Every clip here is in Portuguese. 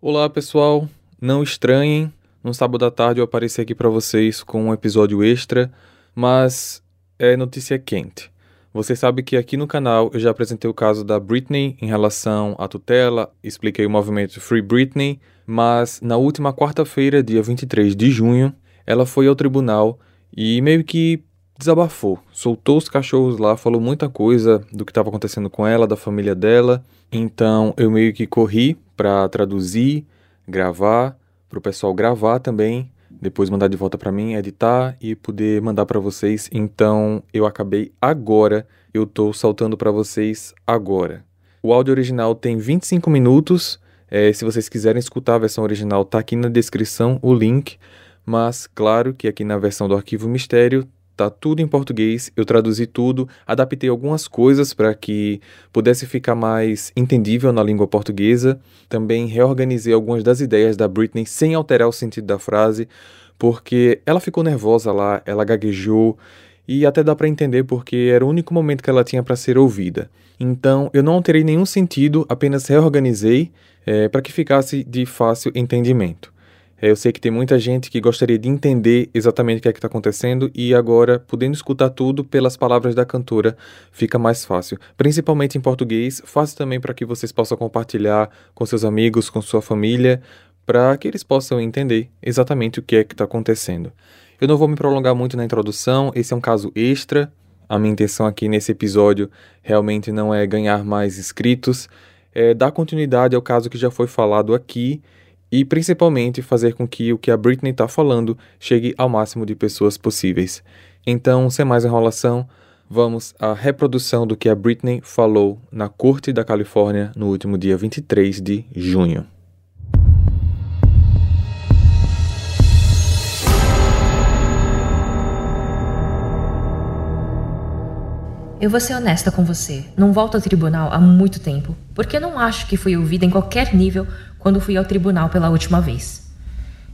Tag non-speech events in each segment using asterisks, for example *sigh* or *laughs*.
Olá, pessoal. Não estranhem, no sábado à tarde eu apareci aqui para vocês com um episódio extra, mas é notícia quente. Você sabe que aqui no canal eu já apresentei o caso da Britney em relação à tutela, expliquei o movimento Free Britney, mas na última quarta-feira, dia 23 de junho, ela foi ao tribunal e meio que desabafou, soltou os cachorros lá, falou muita coisa do que estava acontecendo com ela, da família dela. Então eu meio que corri para traduzir, gravar, para o pessoal gravar também, depois mandar de volta para mim, editar e poder mandar para vocês. Então eu acabei agora, eu estou saltando para vocês agora. O áudio original tem 25 minutos. É, se vocês quiserem escutar a versão original, tá aqui na descrição o link. Mas claro que aqui na versão do Arquivo Mistério tá tudo em português, eu traduzi tudo, adaptei algumas coisas para que pudesse ficar mais entendível na língua portuguesa. Também reorganizei algumas das ideias da Britney sem alterar o sentido da frase, porque ela ficou nervosa lá, ela gaguejou e até dá para entender porque era o único momento que ela tinha para ser ouvida. Então eu não alterei nenhum sentido, apenas reorganizei é, para que ficasse de fácil entendimento. É, eu sei que tem muita gente que gostaria de entender exatamente o que é que está acontecendo e agora, podendo escutar tudo pelas palavras da cantora, fica mais fácil. Principalmente em português, fácil também para que vocês possam compartilhar com seus amigos, com sua família, para que eles possam entender exatamente o que é que está acontecendo. Eu não vou me prolongar muito na introdução, esse é um caso extra. A minha intenção aqui nesse episódio realmente não é ganhar mais inscritos, é dar continuidade ao caso que já foi falado aqui e principalmente fazer com que o que a Britney está falando chegue ao máximo de pessoas possíveis. Então, sem mais enrolação, vamos à reprodução do que a Britney falou na Corte da Califórnia no último dia 23 de junho. Eu vou ser honesta com você. Não volto ao tribunal há muito tempo, porque não acho que fui ouvida em qualquer nível quando fui ao tribunal pela última vez.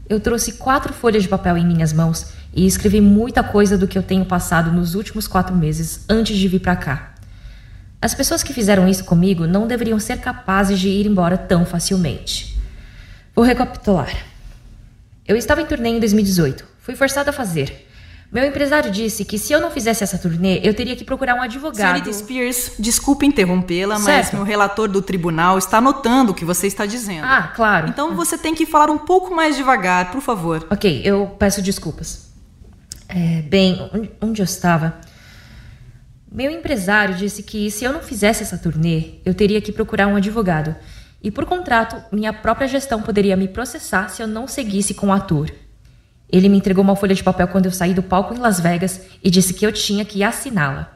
Eu trouxe quatro folhas de papel em minhas mãos e escrevi muita coisa do que eu tenho passado nos últimos quatro meses antes de vir para cá. As pessoas que fizeram isso comigo não deveriam ser capazes de ir embora tão facilmente. Vou recapitular. Eu estava em turnê em 2018. Fui forçada a fazer. Meu empresário disse que se eu não fizesse essa turnê, eu teria que procurar um advogado. Senhorita Spears, desculpe interrompê-la, mas meu relator do tribunal está anotando o que você está dizendo. Ah, claro. Então você tem que falar um pouco mais devagar, por favor. Ok, eu peço desculpas. É, bem, onde eu estava? Meu empresário disse que se eu não fizesse essa turnê, eu teria que procurar um advogado. E por contrato, minha própria gestão poderia me processar se eu não seguisse com a tour. Ele me entregou uma folha de papel quando eu saí do palco em Las Vegas e disse que eu tinha que assiná-la.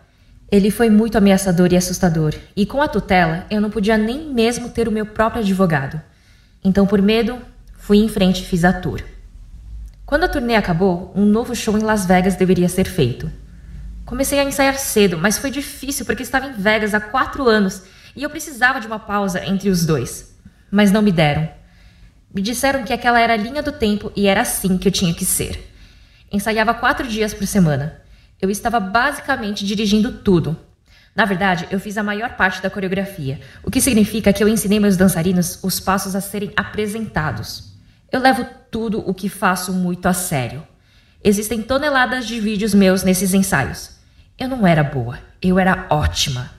Ele foi muito ameaçador e assustador, e com a tutela eu não podia nem mesmo ter o meu próprio advogado. Então, por medo, fui em frente e fiz a tour. Quando a turnê acabou, um novo show em Las Vegas deveria ser feito. Comecei a ensaiar cedo, mas foi difícil porque estava em Vegas há quatro anos e eu precisava de uma pausa entre os dois. Mas não me deram. Me disseram que aquela era a linha do tempo e era assim que eu tinha que ser. Ensaiava quatro dias por semana. Eu estava basicamente dirigindo tudo. Na verdade, eu fiz a maior parte da coreografia, o que significa que eu ensinei meus dançarinos os passos a serem apresentados. Eu levo tudo o que faço muito a sério. Existem toneladas de vídeos meus nesses ensaios. Eu não era boa, eu era ótima.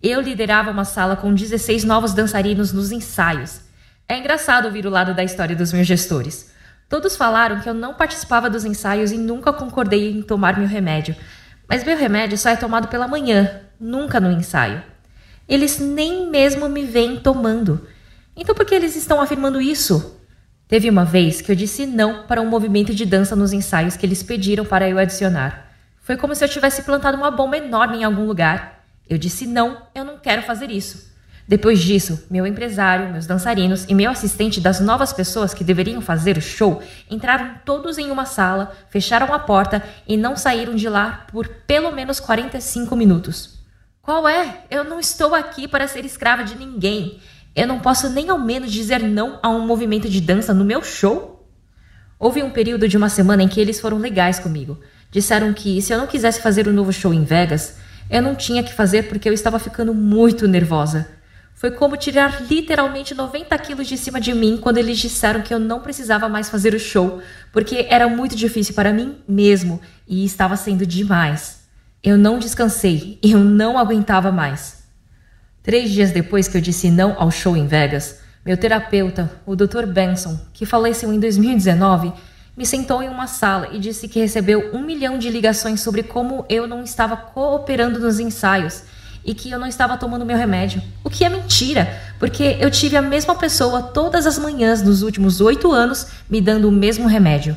Eu liderava uma sala com 16 novos dançarinos nos ensaios é engraçado ouvir o lado da história dos meus gestores. Todos falaram que eu não participava dos ensaios e nunca concordei em tomar meu remédio. Mas meu remédio só é tomado pela manhã, nunca no ensaio. Eles nem mesmo me veem tomando. Então por que eles estão afirmando isso? Teve uma vez que eu disse não para um movimento de dança nos ensaios que eles pediram para eu adicionar. Foi como se eu tivesse plantado uma bomba enorme em algum lugar. Eu disse não, eu não quero fazer isso. Depois disso, meu empresário, meus dançarinos e meu assistente das novas pessoas que deveriam fazer o show entraram todos em uma sala, fecharam a porta e não saíram de lá por pelo menos 45 minutos. Qual é? Eu não estou aqui para ser escrava de ninguém. Eu não posso nem ao menos dizer não a um movimento de dança no meu show? Houve um período de uma semana em que eles foram legais comigo. Disseram que se eu não quisesse fazer o um novo show em Vegas, eu não tinha que fazer porque eu estava ficando muito nervosa. Foi como tirar literalmente 90 quilos de cima de mim quando eles disseram que eu não precisava mais fazer o show, porque era muito difícil para mim mesmo e estava sendo demais. Eu não descansei, eu não aguentava mais. Três dias depois que eu disse não ao show em Vegas, meu terapeuta, o Dr. Benson, que faleceu em 2019, me sentou em uma sala e disse que recebeu um milhão de ligações sobre como eu não estava cooperando nos ensaios e que eu não estava tomando meu remédio. O que é mentira, porque eu tive a mesma pessoa todas as manhãs nos últimos oito anos me dando o mesmo remédio.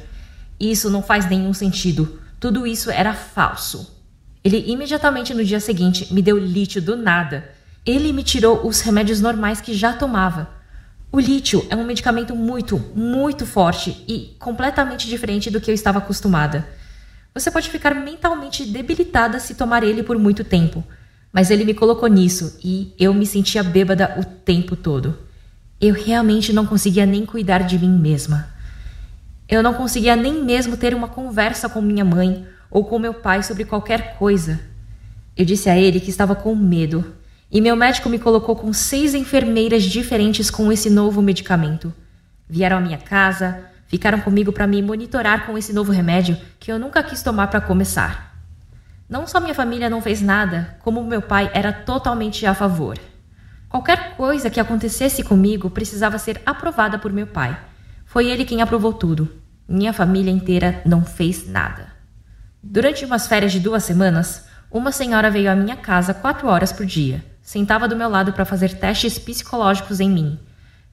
Isso não faz nenhum sentido. Tudo isso era falso. Ele imediatamente no dia seguinte me deu lítio do nada. Ele me tirou os remédios normais que já tomava. O lítio é um medicamento muito, muito forte e completamente diferente do que eu estava acostumada. Você pode ficar mentalmente debilitada se tomar ele por muito tempo, mas ele me colocou nisso e eu me sentia bêbada o tempo todo. Eu realmente não conseguia nem cuidar de mim mesma. Eu não conseguia nem mesmo ter uma conversa com minha mãe ou com meu pai sobre qualquer coisa. Eu disse a ele que estava com medo e meu médico me colocou com seis enfermeiras diferentes com esse novo medicamento. Vieram à minha casa, ficaram comigo para me monitorar com esse novo remédio que eu nunca quis tomar para começar. Não só minha família não fez nada, como meu pai era totalmente a favor. Qualquer coisa que acontecesse comigo precisava ser aprovada por meu pai. Foi ele quem aprovou tudo. Minha família inteira não fez nada. Durante umas férias de duas semanas, uma senhora veio à minha casa quatro horas por dia Sentava do meu lado para fazer testes psicológicos em mim.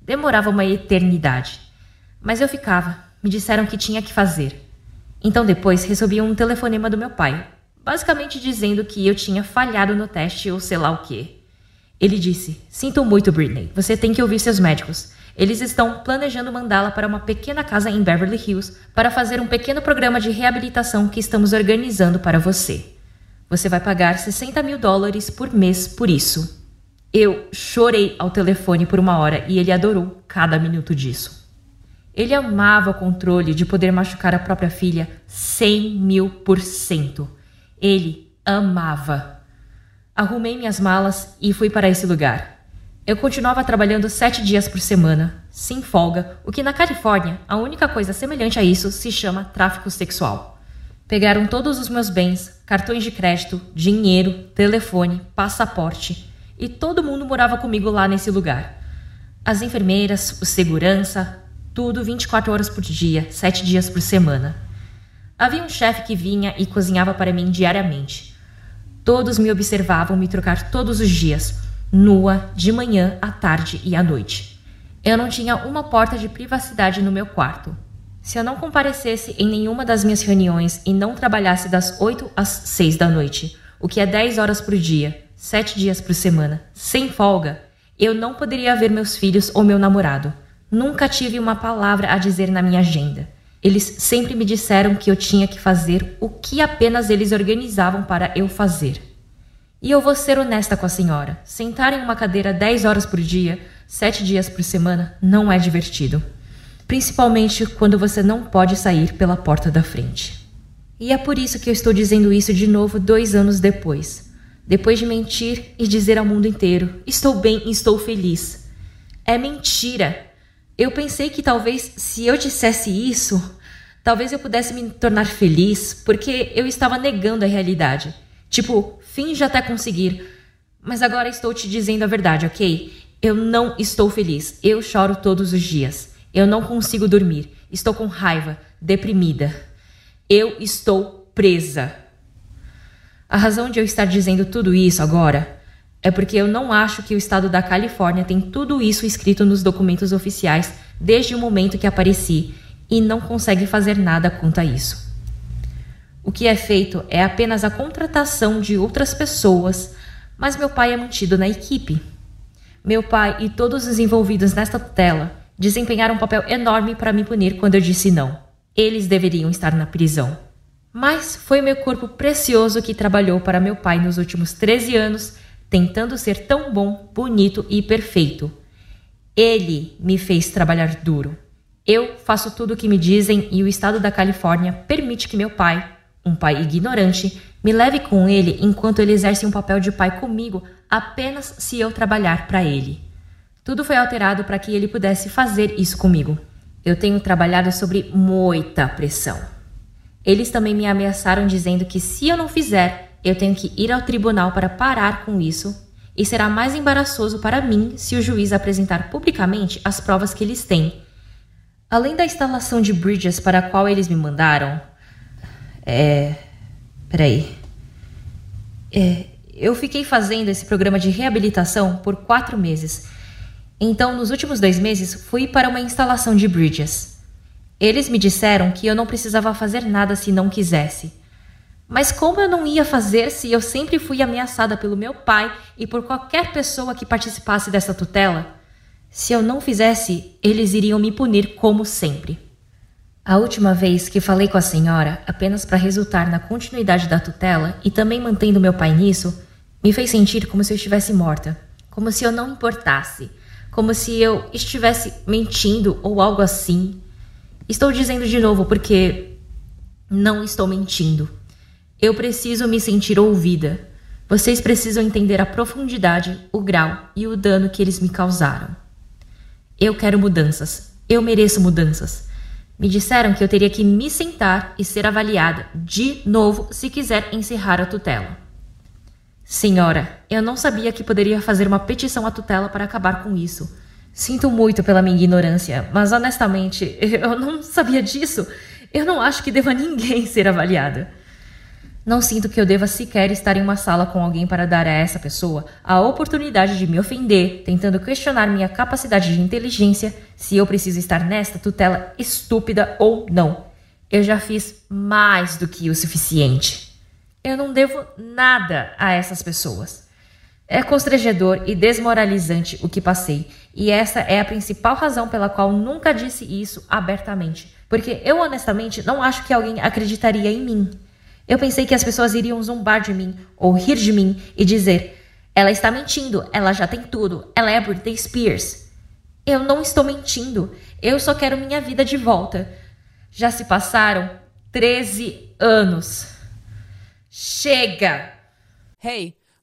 Demorava uma eternidade. Mas eu ficava. Me disseram que tinha que fazer. Então depois recebi um telefonema do meu pai, basicamente dizendo que eu tinha falhado no teste ou sei lá o quê. Ele disse: Sinto muito, Britney. Você tem que ouvir seus médicos. Eles estão planejando mandá-la para uma pequena casa em Beverly Hills para fazer um pequeno programa de reabilitação que estamos organizando para você. Você vai pagar 60 mil dólares por mês por isso. Eu chorei ao telefone por uma hora e ele adorou cada minuto disso. Ele amava o controle de poder machucar a própria filha 100 mil por cento. Ele amava. Arrumei minhas malas e fui para esse lugar. Eu continuava trabalhando sete dias por semana, sem folga, o que na Califórnia a única coisa semelhante a isso se chama tráfico sexual. Pegaram todos os meus bens, cartões de crédito, dinheiro, telefone, passaporte, e todo mundo morava comigo lá nesse lugar. As enfermeiras, o segurança, tudo 24 horas por dia, 7 dias por semana. Havia um chefe que vinha e cozinhava para mim diariamente. Todos me observavam me trocar todos os dias, nua, de manhã, à tarde e à noite. Eu não tinha uma porta de privacidade no meu quarto. Se eu não comparecesse em nenhuma das minhas reuniões e não trabalhasse das 8 às 6 da noite, o que é 10 horas por dia, 7 dias por semana, sem folga, eu não poderia ver meus filhos ou meu namorado. Nunca tive uma palavra a dizer na minha agenda. Eles sempre me disseram que eu tinha que fazer o que apenas eles organizavam para eu fazer. E eu vou ser honesta com a senhora: sentar em uma cadeira 10 horas por dia, 7 dias por semana, não é divertido principalmente quando você não pode sair pela porta da frente. E é por isso que eu estou dizendo isso de novo dois anos depois. Depois de mentir e dizer ao mundo inteiro: estou bem e estou feliz. É mentira! Eu pensei que talvez se eu dissesse isso, talvez eu pudesse me tornar feliz, porque eu estava negando a realidade. Tipo, finge até conseguir. Mas agora estou te dizendo a verdade, ok? Eu não estou feliz. Eu choro todos os dias. Eu não consigo dormir. Estou com raiva, deprimida. Eu estou presa. A razão de eu estar dizendo tudo isso agora é porque eu não acho que o estado da Califórnia tem tudo isso escrito nos documentos oficiais desde o momento que apareci e não consegue fazer nada quanto a isso. O que é feito é apenas a contratação de outras pessoas, mas meu pai é mantido na equipe. Meu pai e todos os envolvidos nesta tela desempenharam um papel enorme para me punir quando eu disse não. Eles deveriam estar na prisão. Mas foi meu corpo precioso que trabalhou para meu pai nos últimos 13 anos, tentando ser tão bom, bonito e perfeito. Ele me fez trabalhar duro. Eu faço tudo o que me dizem e o estado da Califórnia permite que meu pai, um pai ignorante, Me leve com ele enquanto ele exerce um papel de pai comigo, apenas se eu trabalhar para ele. Tudo foi alterado para que ele pudesse fazer isso comigo. Eu tenho trabalhado sobre muita pressão. Eles também me ameaçaram dizendo que se eu não fizer, eu tenho que ir ao tribunal para parar com isso, e será mais embaraçoso para mim se o juiz apresentar publicamente as provas que eles têm. Além da instalação de bridges para a qual eles me mandaram. É. Peraí. É, eu fiquei fazendo esse programa de reabilitação por quatro meses então, nos últimos dois meses, fui para uma instalação de bridges. Eles me disseram que eu não precisava fazer nada se não quisesse. Mas como eu não ia fazer se eu sempre fui ameaçada pelo meu pai e por qualquer pessoa que participasse dessa tutela? Se eu não fizesse, eles iriam me punir como sempre. A última vez que falei com a senhora, apenas para resultar na continuidade da tutela e também mantendo meu pai nisso, me fez sentir como se eu estivesse morta, como se eu não importasse como se eu estivesse mentindo ou algo assim. Estou dizendo de novo porque não estou mentindo. Eu preciso me sentir ouvida. Vocês precisam entender a profundidade, o grau e o dano que eles me causaram. Eu quero mudanças. Eu mereço mudanças. Me disseram que eu teria que me sentar e ser avaliada de novo se quiser encerrar a tutela. Senhora, eu não sabia que poderia fazer uma petição à tutela para acabar com isso. Sinto muito pela minha ignorância, mas honestamente, *laughs* eu não sabia disso. Eu não acho que deva ninguém ser avaliada. Não sinto que eu deva sequer estar em uma sala com alguém para dar a essa pessoa a oportunidade de me ofender, tentando questionar minha capacidade de inteligência, se eu preciso estar nesta tutela estúpida ou não. Eu já fiz mais do que o suficiente. Eu não devo nada a essas pessoas. É constrangedor e desmoralizante o que passei, e essa é a principal razão pela qual nunca disse isso abertamente, porque eu honestamente não acho que alguém acreditaria em mim. Eu pensei que as pessoas iriam zombar de mim ou rir de mim e dizer: ela está mentindo, ela já tem tudo, ela é Britney Spears. Eu não estou mentindo, eu só quero minha vida de volta. Já se passaram 13 anos. Chega! Hey,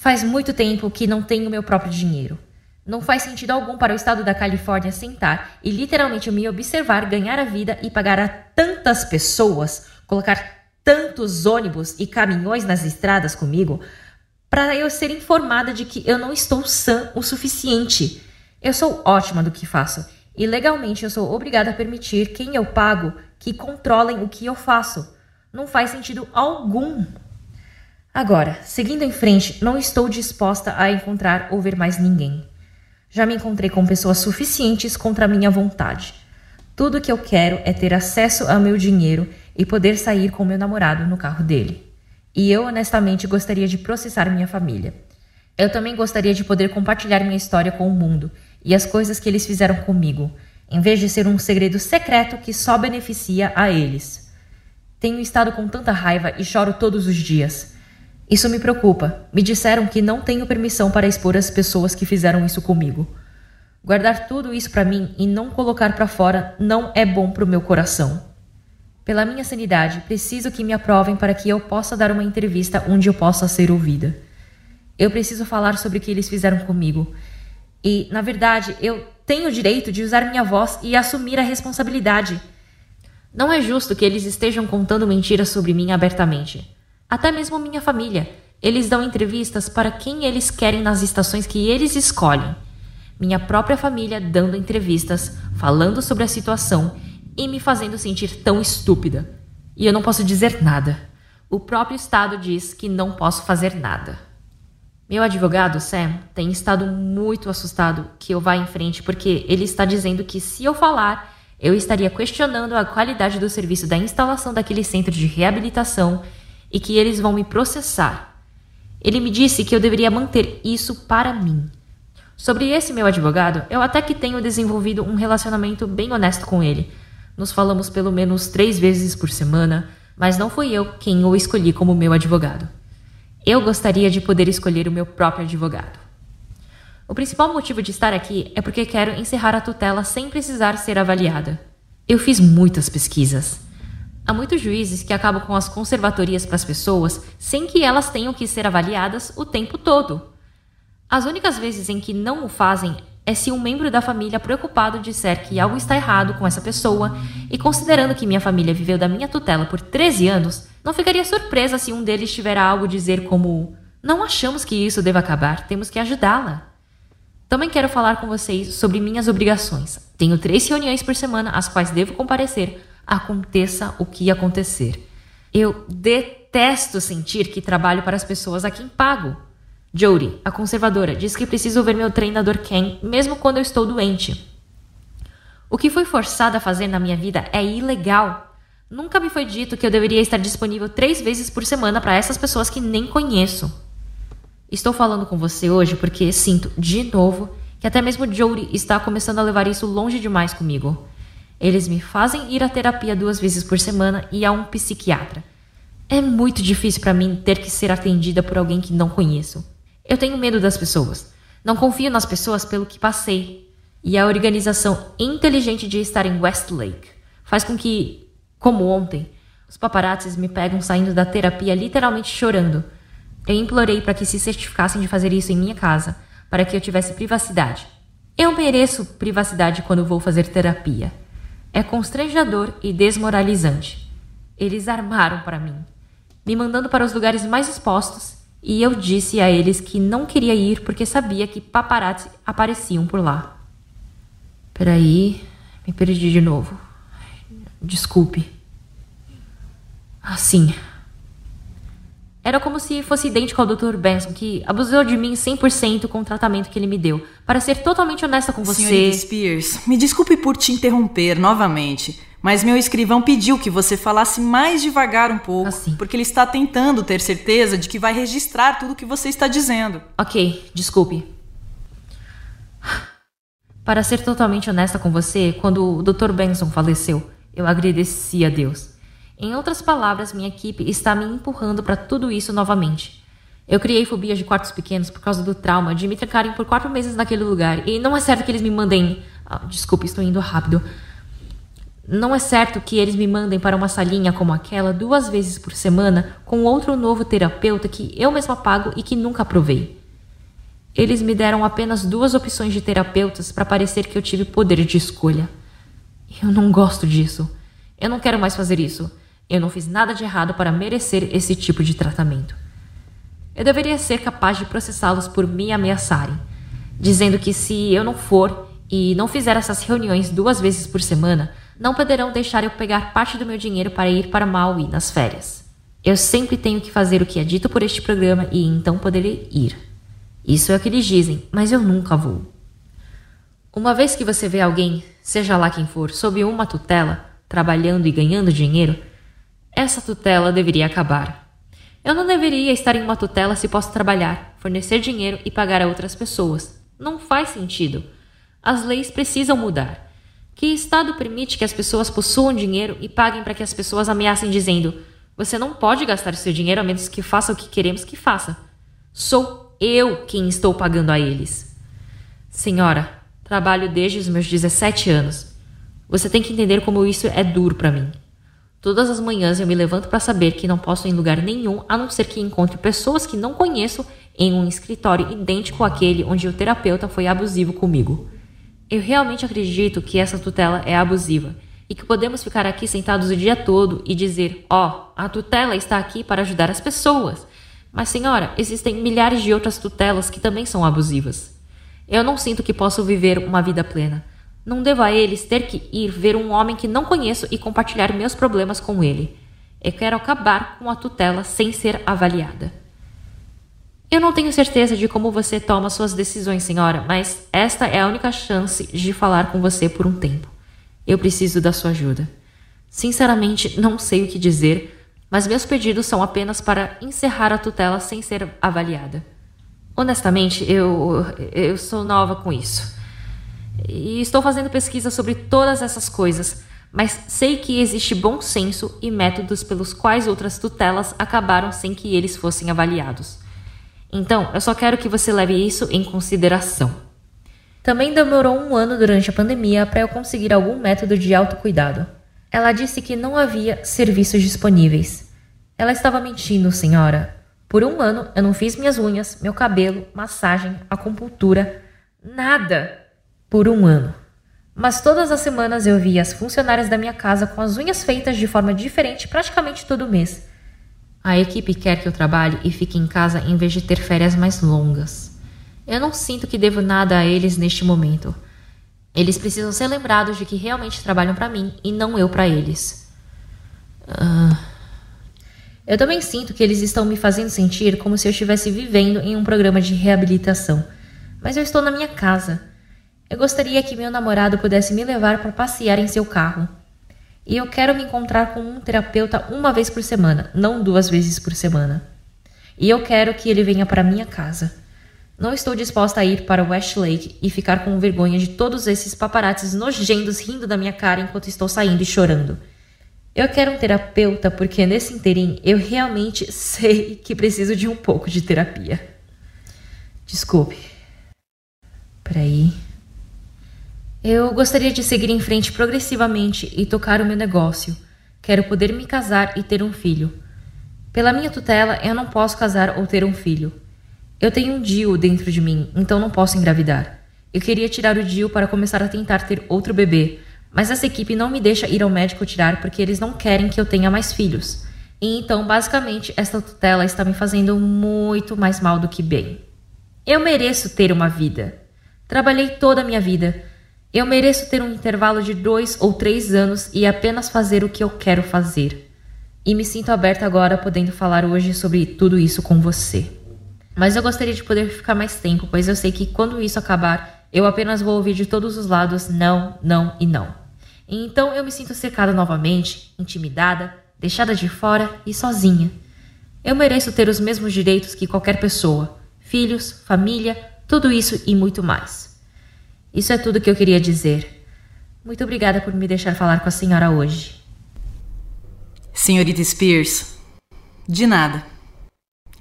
Faz muito tempo que não tenho meu próprio dinheiro. Não faz sentido algum para o estado da Califórnia sentar e literalmente me observar ganhar a vida e pagar a tantas pessoas, colocar tantos ônibus e caminhões nas estradas comigo para eu ser informada de que eu não estou sã o suficiente. Eu sou ótima do que faço e legalmente eu sou obrigada a permitir quem eu pago que controlem o que eu faço. Não faz sentido algum. Agora, seguindo em frente, não estou disposta a encontrar ou ver mais ninguém. Já me encontrei com pessoas suficientes contra a minha vontade. Tudo o que eu quero é ter acesso ao meu dinheiro e poder sair com meu namorado no carro dele. E eu honestamente gostaria de processar minha família. Eu também gostaria de poder compartilhar minha história com o mundo e as coisas que eles fizeram comigo, em vez de ser um segredo secreto que só beneficia a eles. Tenho estado com tanta raiva e choro todos os dias. Isso me preocupa. Me disseram que não tenho permissão para expor as pessoas que fizeram isso comigo. Guardar tudo isso para mim e não colocar para fora não é bom para o meu coração. Pela minha sanidade, preciso que me aprovem para que eu possa dar uma entrevista onde eu possa ser ouvida. Eu preciso falar sobre o que eles fizeram comigo. E, na verdade, eu tenho o direito de usar minha voz e assumir a responsabilidade. Não é justo que eles estejam contando mentiras sobre mim abertamente. Até mesmo minha família. Eles dão entrevistas para quem eles querem nas estações que eles escolhem. Minha própria família dando entrevistas, falando sobre a situação e me fazendo sentir tão estúpida. E eu não posso dizer nada. O próprio Estado diz que não posso fazer nada. Meu advogado, Sam, tem estado muito assustado que eu vá em frente porque ele está dizendo que se eu falar, eu estaria questionando a qualidade do serviço da instalação daquele centro de reabilitação e que eles vão me processar. Ele me disse que eu deveria manter isso para mim. Sobre esse meu advogado, eu até que tenho desenvolvido um relacionamento bem honesto com ele. Nos falamos pelo menos três vezes por semana, mas não fui eu quem o escolhi como meu advogado. Eu gostaria de poder escolher o meu próprio advogado. O principal motivo de estar aqui é porque quero encerrar a tutela sem precisar ser avaliada. Eu fiz muitas pesquisas. Há muitos juízes que acabam com as conservatorias para as pessoas sem que elas tenham que ser avaliadas o tempo todo. As únicas vezes em que não o fazem é se um membro da família preocupado disser que algo está errado com essa pessoa e considerando que minha família viveu da minha tutela por 13 anos, não ficaria surpresa se um deles tiver algo a dizer como: Não achamos que isso deva acabar, temos que ajudá-la. Também quero falar com vocês sobre minhas obrigações. Tenho três reuniões por semana às quais devo comparecer, aconteça o que acontecer. Eu detesto sentir que trabalho para as pessoas a quem pago. Jodie, a conservadora, diz que preciso ver meu treinador Ken mesmo quando eu estou doente. O que fui forçada a fazer na minha vida é ilegal. Nunca me foi dito que eu deveria estar disponível três vezes por semana para essas pessoas que nem conheço. Estou falando com você hoje porque sinto, de novo, que até mesmo Jody está começando a levar isso longe demais comigo. Eles me fazem ir à terapia duas vezes por semana e a um psiquiatra. É muito difícil para mim ter que ser atendida por alguém que não conheço. Eu tenho medo das pessoas. Não confio nas pessoas pelo que passei. E a organização inteligente de estar em Westlake faz com que, como ontem, os paparazzis me pegam saindo da terapia literalmente chorando eu implorei para que se certificassem de fazer isso em minha casa, para que eu tivesse privacidade. Eu mereço privacidade quando vou fazer terapia. É constrangedor e desmoralizante. Eles armaram para mim, me mandando para os lugares mais expostos, e eu disse a eles que não queria ir porque sabia que paparazzi apareciam por lá. Peraí, me perdi de novo. Desculpe. Assim. Era como se fosse idêntico ao Dr. Benson, que abusou de mim 100% com o tratamento que ele me deu. Para ser totalmente honesta com você. Senhorita Spears, me desculpe por te interromper novamente, mas meu escrivão pediu que você falasse mais devagar um pouco, assim. porque ele está tentando ter certeza de que vai registrar tudo o que você está dizendo. Ok, desculpe. Para ser totalmente honesta com você, quando o Dr. Benson faleceu, eu agradeci a Deus. Em outras palavras, minha equipe está me empurrando para tudo isso novamente. Eu criei fobias de quartos pequenos por causa do trauma de me trancarem por quatro meses naquele lugar. E não é certo que eles me mandem. Ah, desculpa, estou indo rápido. Não é certo que eles me mandem para uma salinha como aquela duas vezes por semana com outro novo terapeuta que eu mesma pago e que nunca provei. Eles me deram apenas duas opções de terapeutas para parecer que eu tive poder de escolha. Eu não gosto disso. Eu não quero mais fazer isso. Eu não fiz nada de errado para merecer esse tipo de tratamento. Eu deveria ser capaz de processá-los por me ameaçarem, dizendo que se eu não for e não fizer essas reuniões duas vezes por semana, não poderão deixar eu pegar parte do meu dinheiro para ir para Maui nas férias. Eu sempre tenho que fazer o que é dito por este programa e então poderei ir. Isso é o que eles dizem, mas eu nunca vou. Uma vez que você vê alguém, seja lá quem for, sob uma tutela, trabalhando e ganhando dinheiro, essa tutela deveria acabar. Eu não deveria estar em uma tutela se posso trabalhar, fornecer dinheiro e pagar a outras pessoas. Não faz sentido. As leis precisam mudar. Que Estado permite que as pessoas possuam dinheiro e paguem para que as pessoas ameacem dizendo: você não pode gastar seu dinheiro a menos que faça o que queremos que faça? Sou eu quem estou pagando a eles. Senhora, trabalho desde os meus 17 anos. Você tem que entender como isso é duro para mim. Todas as manhãs eu me levanto para saber que não posso ir em lugar nenhum a não ser que encontre pessoas que não conheço em um escritório idêntico àquele onde o terapeuta foi abusivo comigo. Eu realmente acredito que essa tutela é abusiva e que podemos ficar aqui sentados o dia todo e dizer: ó, oh, a tutela está aqui para ajudar as pessoas. Mas, senhora, existem milhares de outras tutelas que também são abusivas. Eu não sinto que posso viver uma vida plena. Não devo a eles ter que ir ver um homem que não conheço e compartilhar meus problemas com ele. Eu quero acabar com a tutela sem ser avaliada. Eu não tenho certeza de como você toma suas decisões, senhora, mas esta é a única chance de falar com você por um tempo. Eu preciso da sua ajuda. Sinceramente, não sei o que dizer, mas meus pedidos são apenas para encerrar a tutela sem ser avaliada. Honestamente, eu, eu sou nova com isso. E estou fazendo pesquisa sobre todas essas coisas, mas sei que existe bom senso e métodos pelos quais outras tutelas acabaram sem que eles fossem avaliados. Então, eu só quero que você leve isso em consideração. Também demorou um ano durante a pandemia para eu conseguir algum método de autocuidado. Ela disse que não havia serviços disponíveis. Ela estava mentindo, senhora. Por um ano eu não fiz minhas unhas, meu cabelo, massagem, acupuntura, nada. Por um ano. Mas todas as semanas eu via as funcionárias da minha casa com as unhas feitas de forma diferente praticamente todo mês. A equipe quer que eu trabalhe e fique em casa em vez de ter férias mais longas. Eu não sinto que devo nada a eles neste momento. Eles precisam ser lembrados de que realmente trabalham para mim e não eu para eles. Uh... Eu também sinto que eles estão me fazendo sentir como se eu estivesse vivendo em um programa de reabilitação. Mas eu estou na minha casa. Eu gostaria que meu namorado pudesse me levar para passear em seu carro. E eu quero me encontrar com um terapeuta uma vez por semana, não duas vezes por semana. E eu quero que ele venha para minha casa. Não estou disposta a ir para Westlake e ficar com vergonha de todos esses paparazzis nojentos rindo da minha cara enquanto estou saindo e chorando. Eu quero um terapeuta porque nesse interim eu realmente *laughs* sei que preciso de um pouco de terapia. Desculpe. Peraí. Eu gostaria de seguir em frente progressivamente e tocar o meu negócio. Quero poder me casar e ter um filho. Pela minha tutela, eu não posso casar ou ter um filho. Eu tenho um Dio dentro de mim, então não posso engravidar. Eu queria tirar o Dio para começar a tentar ter outro bebê, mas essa equipe não me deixa ir ao médico tirar porque eles não querem que eu tenha mais filhos. E então, basicamente, esta tutela está me fazendo muito mais mal do que bem. Eu mereço ter uma vida. Trabalhei toda a minha vida. Eu mereço ter um intervalo de dois ou três anos e apenas fazer o que eu quero fazer. E me sinto aberta agora podendo falar hoje sobre tudo isso com você. Mas eu gostaria de poder ficar mais tempo, pois eu sei que quando isso acabar, eu apenas vou ouvir de todos os lados não, não e não. E então eu me sinto cercada novamente, intimidada, deixada de fora e sozinha. Eu mereço ter os mesmos direitos que qualquer pessoa: filhos, família, tudo isso e muito mais. Isso é tudo que eu queria dizer. Muito obrigada por me deixar falar com a senhora hoje. Senhorita Spears, de nada.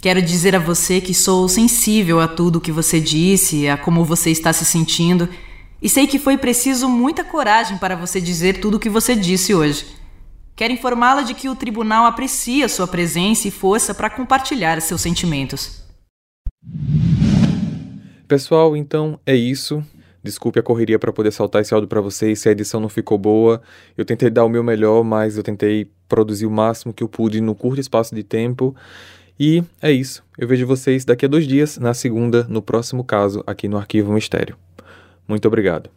Quero dizer a você que sou sensível a tudo o que você disse, a como você está se sentindo, e sei que foi preciso muita coragem para você dizer tudo o que você disse hoje. Quero informá-la de que o tribunal aprecia sua presença e força para compartilhar seus sentimentos. Pessoal, então é isso. Desculpe a correria para poder saltar esse áudio para vocês se a edição não ficou boa. Eu tentei dar o meu melhor, mas eu tentei produzir o máximo que eu pude no curto espaço de tempo. E é isso. Eu vejo vocês daqui a dois dias, na segunda, no próximo caso, aqui no Arquivo Mistério. Muito obrigado.